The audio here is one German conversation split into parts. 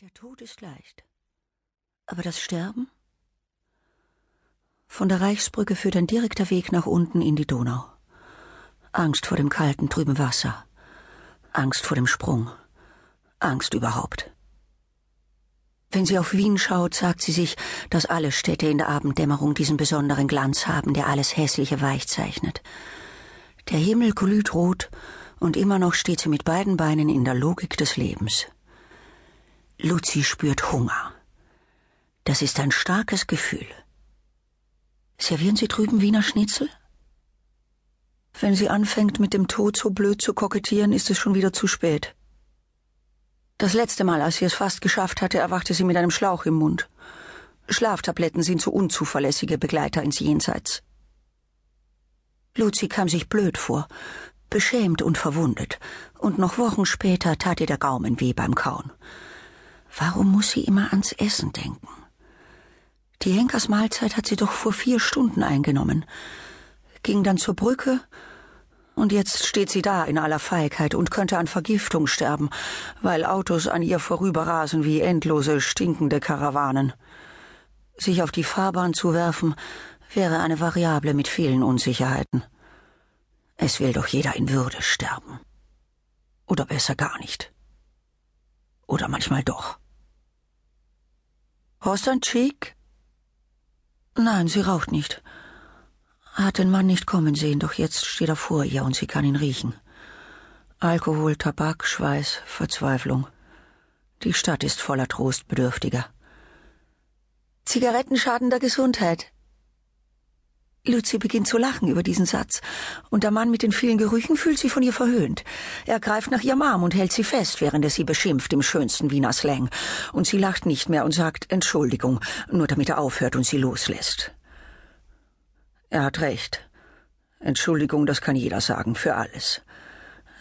Der Tod ist leicht. Aber das Sterben? Von der Reichsbrücke führt ein direkter Weg nach unten in die Donau. Angst vor dem kalten, trüben Wasser. Angst vor dem Sprung. Angst überhaupt. Wenn sie auf Wien schaut, sagt sie sich, dass alle Städte in der Abenddämmerung diesen besonderen Glanz haben, der alles Hässliche weich zeichnet. Der Himmel glüht rot, und immer noch steht sie mit beiden Beinen in der Logik des Lebens. Luzi spürt Hunger. Das ist ein starkes Gefühl. Servieren Sie drüben Wiener Schnitzel? Wenn sie anfängt, mit dem Tod so blöd zu kokettieren, ist es schon wieder zu spät. Das letzte Mal, als sie es fast geschafft hatte, erwachte sie mit einem Schlauch im Mund. Schlaftabletten sind so unzuverlässige Begleiter ins Jenseits. Luzi kam sich blöd vor, beschämt und verwundet, und noch Wochen später tat ihr der Gaumen weh beim Kauen. Warum muss sie immer ans Essen denken? Die Henkersmahlzeit hat sie doch vor vier Stunden eingenommen, ging dann zur Brücke, und jetzt steht sie da in aller Feigheit und könnte an Vergiftung sterben, weil Autos an ihr vorüberrasen wie endlose stinkende Karawanen. Sich auf die Fahrbahn zu werfen, wäre eine Variable mit vielen Unsicherheiten. Es will doch jeder in Würde sterben. Oder besser gar nicht. Oder manchmal doch. Ein Cheek? Nein, sie raucht nicht. Hat den Mann nicht kommen sehen, doch jetzt steht er vor ihr und sie kann ihn riechen. Alkohol, Tabak, Schweiß, Verzweiflung. Die Stadt ist voller Trostbedürftiger. Zigaretten schaden der Gesundheit, Lucy beginnt zu lachen über diesen Satz, und der Mann mit den vielen Gerüchen fühlt sich von ihr verhöhnt. Er greift nach ihrem Arm und hält sie fest, während er sie beschimpft im schönsten Wiener Slang. Und sie lacht nicht mehr und sagt Entschuldigung, nur damit er aufhört und sie loslässt. Er hat recht. Entschuldigung, das kann jeder sagen, für alles.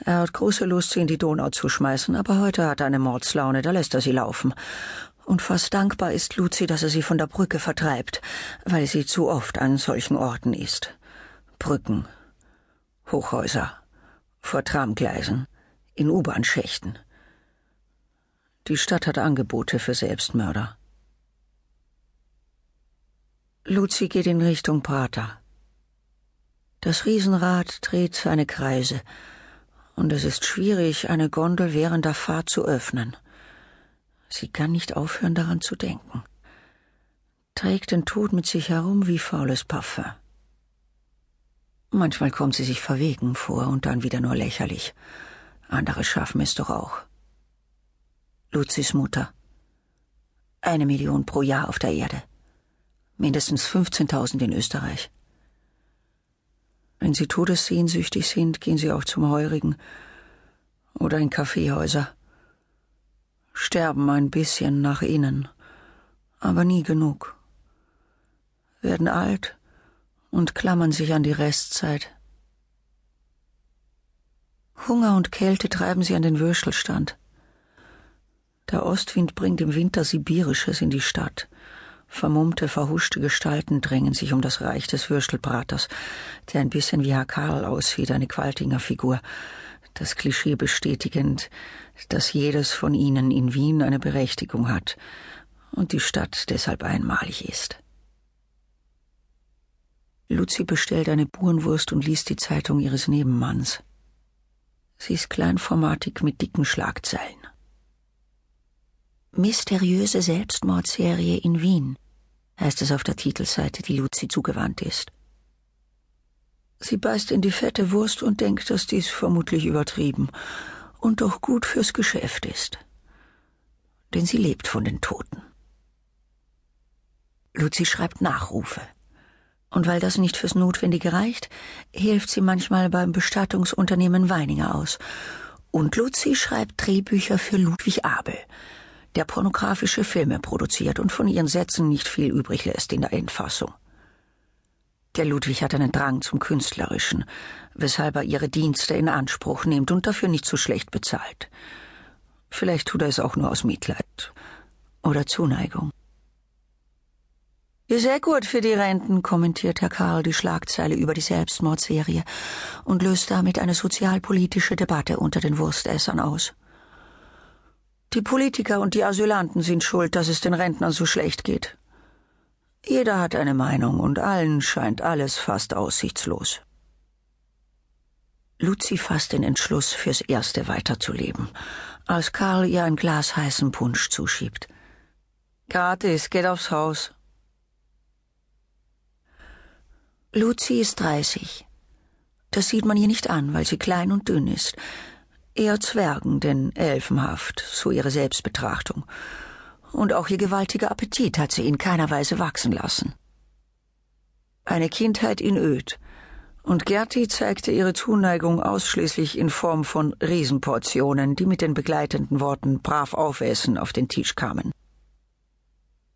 Er hat große Lust, sie in die Donau zu schmeißen, aber heute hat er eine Mordslaune, da lässt er sie laufen und fast dankbar ist Luzi, dass er sie von der Brücke vertreibt, weil sie zu oft an solchen Orten ist. Brücken, Hochhäuser, vor Tramgleisen, in U-Bahn-Schächten. Die Stadt hat Angebote für Selbstmörder. Luzi geht in Richtung Prater. Das Riesenrad dreht seine Kreise, und es ist schwierig, eine Gondel während der Fahrt zu öffnen. Sie kann nicht aufhören daran zu denken. Trägt den Tod mit sich herum wie faules Parfum. Manchmal kommt sie sich verwegen vor und dann wieder nur lächerlich. Andere schaffen es doch auch. Luzis Mutter. Eine Million pro Jahr auf der Erde. Mindestens 15.000 in Österreich. Wenn sie todessehnsüchtig sind, gehen sie auch zum Heurigen oder in Kaffeehäuser sterben ein bisschen nach innen, aber nie genug, werden alt und klammern sich an die Restzeit. Hunger und Kälte treiben sie an den Würstelstand. Der Ostwind bringt im Winter Sibirisches in die Stadt. Vermummte, verhuschte Gestalten drängen sich um das Reich des Würstelbraters, der ein bisschen wie Herr Karl aussieht, eine Qualtinger Figur das Klischee bestätigend, dass jedes von ihnen in Wien eine Berechtigung hat und die Stadt deshalb einmalig ist. Luzi bestellt eine Burenwurst und liest die Zeitung ihres Nebenmanns. Sie ist kleinformatig mit dicken Schlagzeilen. Mysteriöse Selbstmordserie in Wien, heißt es auf der Titelseite, die Luzi zugewandt ist. Sie beißt in die fette Wurst und denkt, dass dies vermutlich übertrieben und doch gut fürs Geschäft ist. Denn sie lebt von den Toten. Luzi schreibt Nachrufe. Und weil das nicht fürs Notwendige reicht, hilft sie manchmal beim Bestattungsunternehmen Weininger aus. Und Luzi schreibt Drehbücher für Ludwig Abel, der pornografische Filme produziert und von ihren Sätzen nicht viel übrig lässt in der Endfassung. Der Ludwig hat einen Drang zum Künstlerischen, weshalb er ihre Dienste in Anspruch nimmt und dafür nicht so schlecht bezahlt. Vielleicht tut er es auch nur aus Mitleid oder Zuneigung. Sehr gut für die Renten, kommentiert Herr Karl die Schlagzeile über die Selbstmordserie und löst damit eine sozialpolitische Debatte unter den Wurstessern aus. Die Politiker und die Asylanten sind schuld, dass es den Rentnern so schlecht geht. Jeder hat eine Meinung und allen scheint alles fast aussichtslos. Luzi fasst den Entschluss, fürs Erste weiterzuleben, als Karl ihr ein Glas heißen Punsch zuschiebt. Gratis, geht aufs Haus. Luzi ist dreißig. Das sieht man ihr nicht an, weil sie klein und dünn ist. Eher Zwergen, denn elfenhaft, so ihre Selbstbetrachtung. Und auch ihr gewaltiger Appetit hat sie in keiner Weise wachsen lassen. Eine Kindheit in Öd. Und Gerti zeigte ihre Zuneigung ausschließlich in Form von Riesenportionen, die mit den begleitenden Worten brav aufessen auf den Tisch kamen.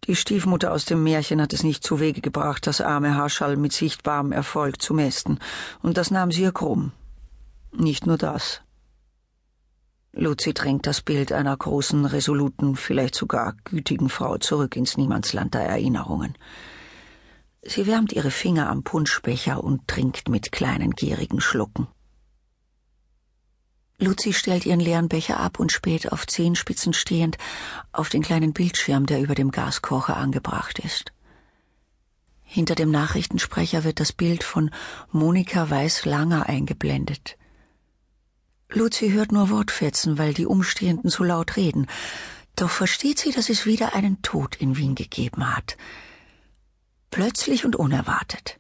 Die Stiefmutter aus dem Märchen hat es nicht zu Wege gebracht, das arme Haarschall mit sichtbarem Erfolg zu mästen, und das nahm sie ihr krumm. Nicht nur das. Luzi drängt das Bild einer großen, resoluten, vielleicht sogar gütigen Frau zurück ins Niemandsland der Erinnerungen. Sie wärmt ihre Finger am Punschbecher und trinkt mit kleinen gierigen Schlucken. Luzi stellt ihren leeren Becher ab und späht auf Zehenspitzen stehend auf den kleinen Bildschirm, der über dem Gaskocher angebracht ist. Hinter dem Nachrichtensprecher wird das Bild von Monika Weiß-Langer eingeblendet. Luzi hört nur Wortfetzen, weil die Umstehenden so laut reden. Doch versteht sie, dass es wieder einen Tod in Wien gegeben hat. Plötzlich und unerwartet.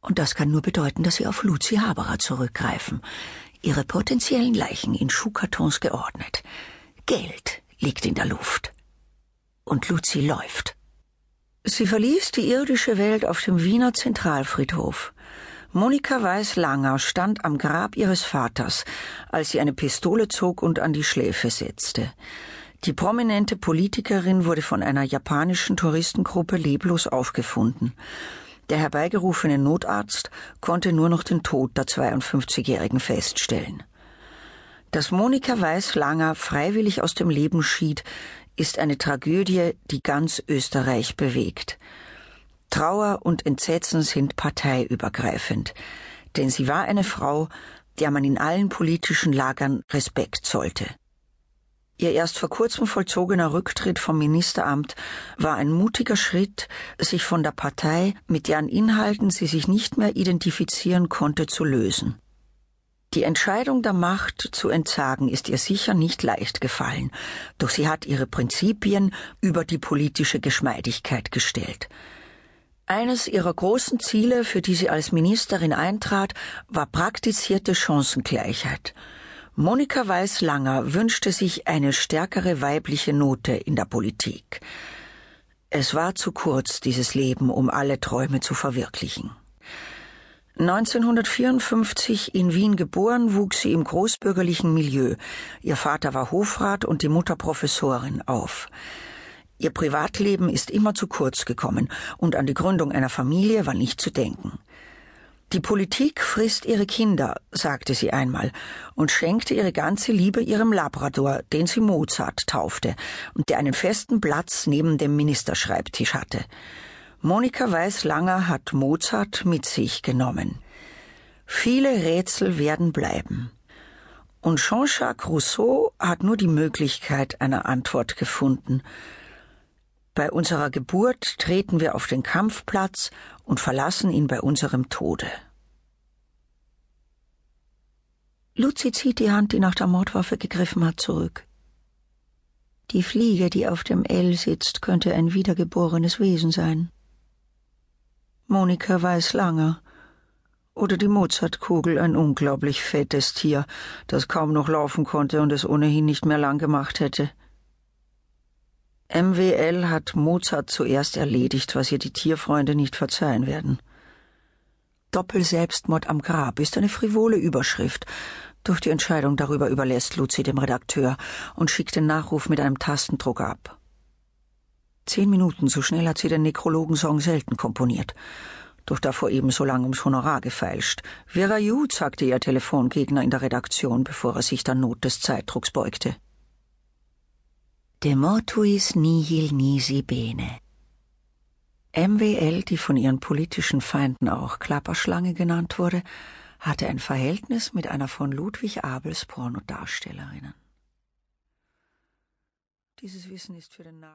Und das kann nur bedeuten, dass sie auf Luzi Haberer zurückgreifen ihre potenziellen Leichen in Schuhkartons geordnet. Geld liegt in der Luft. Und Luzi läuft. Sie verließ die irdische Welt auf dem Wiener Zentralfriedhof. Monika Weiß-Langer stand am Grab ihres Vaters, als sie eine Pistole zog und an die Schläfe setzte. Die prominente Politikerin wurde von einer japanischen Touristengruppe leblos aufgefunden. Der herbeigerufene Notarzt konnte nur noch den Tod der 52-Jährigen feststellen. Dass Monika Weiß-Langer freiwillig aus dem Leben schied, ist eine Tragödie, die ganz Österreich bewegt. Trauer und Entsetzen sind parteiübergreifend, denn sie war eine Frau, der man in allen politischen Lagern Respekt zollte. Ihr erst vor kurzem vollzogener Rücktritt vom Ministeramt war ein mutiger Schritt, sich von der Partei, mit deren Inhalten sie sich nicht mehr identifizieren konnte, zu lösen. Die Entscheidung der Macht zu entsagen ist ihr sicher nicht leicht gefallen, doch sie hat ihre Prinzipien über die politische Geschmeidigkeit gestellt. Eines ihrer großen Ziele, für die sie als Ministerin eintrat, war praktizierte Chancengleichheit. Monika Weiß-Langer wünschte sich eine stärkere weibliche Note in der Politik. Es war zu kurz, dieses Leben, um alle Träume zu verwirklichen. 1954 in Wien geboren, wuchs sie im großbürgerlichen Milieu. Ihr Vater war Hofrat und die Mutter Professorin auf. Ihr Privatleben ist immer zu kurz gekommen und an die Gründung einer Familie war nicht zu denken. Die Politik frisst ihre Kinder, sagte sie einmal, und schenkte ihre ganze Liebe ihrem Labrador, den sie Mozart taufte und der einen festen Platz neben dem Ministerschreibtisch hatte. Monika Weiß-Langer hat Mozart mit sich genommen. Viele Rätsel werden bleiben. Und Jean-Jacques Rousseau hat nur die Möglichkeit einer Antwort gefunden. Bei unserer Geburt treten wir auf den Kampfplatz und verlassen ihn bei unserem Tode. Luzi zieht die Hand, die nach der Mordwaffe gegriffen hat, zurück. Die Fliege, die auf dem L sitzt, könnte ein wiedergeborenes Wesen sein. Monika weiß langer. Oder die Mozartkugel, ein unglaublich fettes Tier, das kaum noch laufen konnte und es ohnehin nicht mehr lang gemacht hätte. MWL hat Mozart zuerst erledigt, was ihr die Tierfreunde nicht verzeihen werden. Doppelselbstmord am Grab ist eine frivole Überschrift, doch die Entscheidung darüber überlässt Luzi dem Redakteur und schickt den Nachruf mit einem Tastendruck ab. Zehn Minuten, so schnell hat sie den Nekrologensong selten komponiert. Doch davor ebenso lang ums Honorar gefeilscht. Vera Jud, sagte ihr Telefongegner in der Redaktion, bevor er sich der Not des Zeitdrucks beugte. De mortuis nihil nisi bene. MWL, die von ihren politischen Feinden auch Klapperschlange genannt wurde, hatte ein Verhältnis mit einer von Ludwig Abels Pornodarstellerinnen. Dieses Wissen ist für den Nach